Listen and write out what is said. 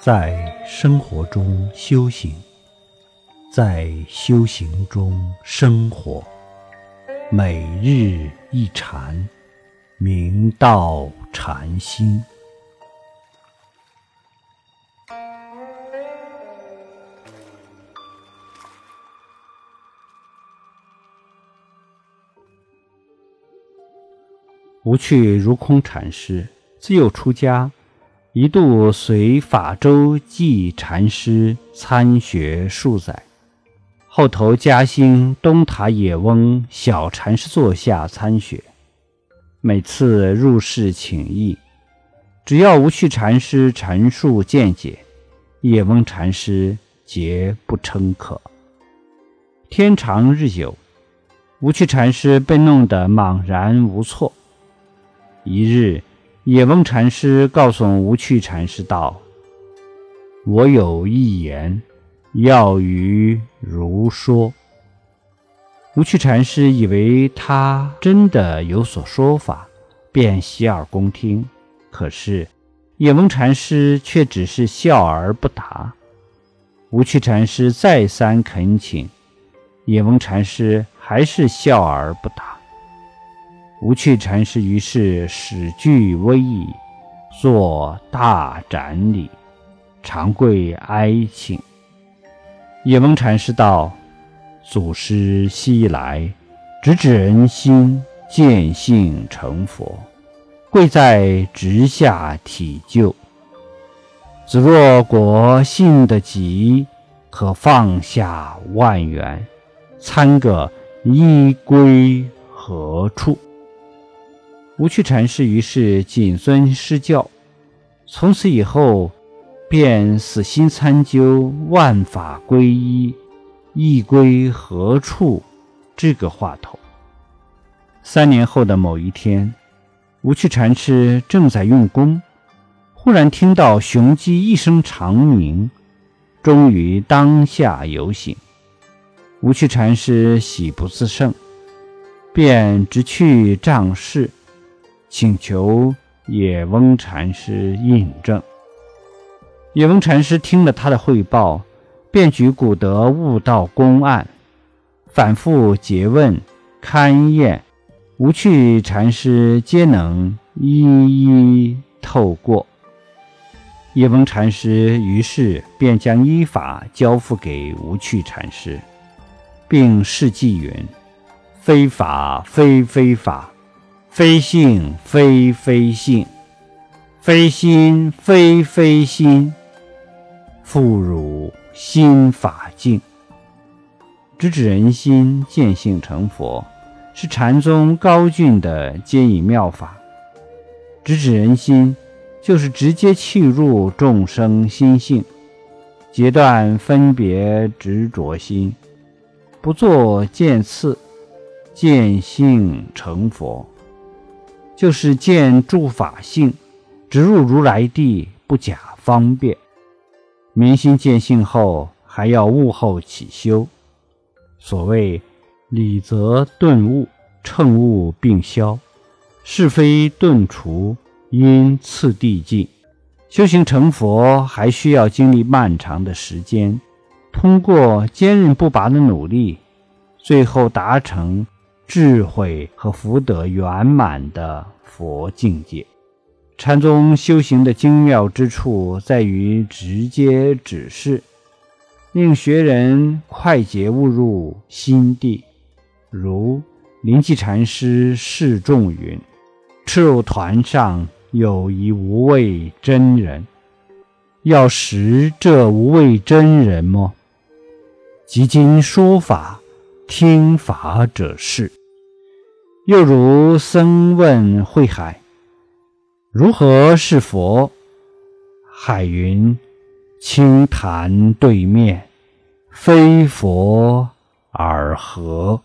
在生活中修行，在修行中生活，每日一禅，明道禅心。无趣如空禅师自幼出家。一度随法州寂禅师参学数载，后投嘉兴东塔野翁小禅师座下参学。每次入室请益，只要无趣禅师陈述见解，野翁禅师皆不称可。天长日久，无趣禅师被弄得茫然无措。一日。野翁禅师告诉无趣禅师道：“我有一言，要与如说。”无趣禅师以为他真的有所说法，便洗耳恭听。可是野翁禅师却只是笑而不答。无趣禅师再三恳请，野翁禅师还是笑而不答。无趣禅师于是始具威仪，作大展礼，长跪哀请。野翁禅师道：“祖师西来，直指人心，见性成佛，贵在直下体就。子若果信得急，可放下万缘，参个依归何处？”无趣禅师于是谨遵师教，从此以后便死心参究“万法归一，一归何处”这个话头。三年后的某一天，无趣禅师正在用功，忽然听到雄鸡一声长鸣，终于当下有醒。无趣禅师喜不自胜，便直去丈室。请求野翁禅师印证。野翁禅师听了他的汇报，便举古德悟道公案，反复诘问勘验，无趣禅师皆能一一透过。野翁禅师于是便将依法交付给无趣禅师，并示记云：“非法非非法。”非性非非性，非心非非心，复如心法境，直指人心，见性成佛，是禅宗高峻的接引妙法。直指人心，就是直接契入众生心性，截断分别执着心，不做见次，见性成佛。就是见诸法性，直入如来地，不假方便。明心见性后，还要悟后起修。所谓理则顿悟，乘悟并消，是非顿除，因次第进。修行成佛，还需要经历漫长的时间，通过坚韧不拔的努力，最后达成。智慧和福德圆满的佛境界，禅宗修行的精妙之处在于直接指示，令学人快捷悟入心地。如灵济禅师示众云：“赤肉团上有一无畏真人，要识这无畏真人么？即今说法，听法者是。”又如僧问慧海：“如何是佛？”海云：“清潭对面，非佛尔何？”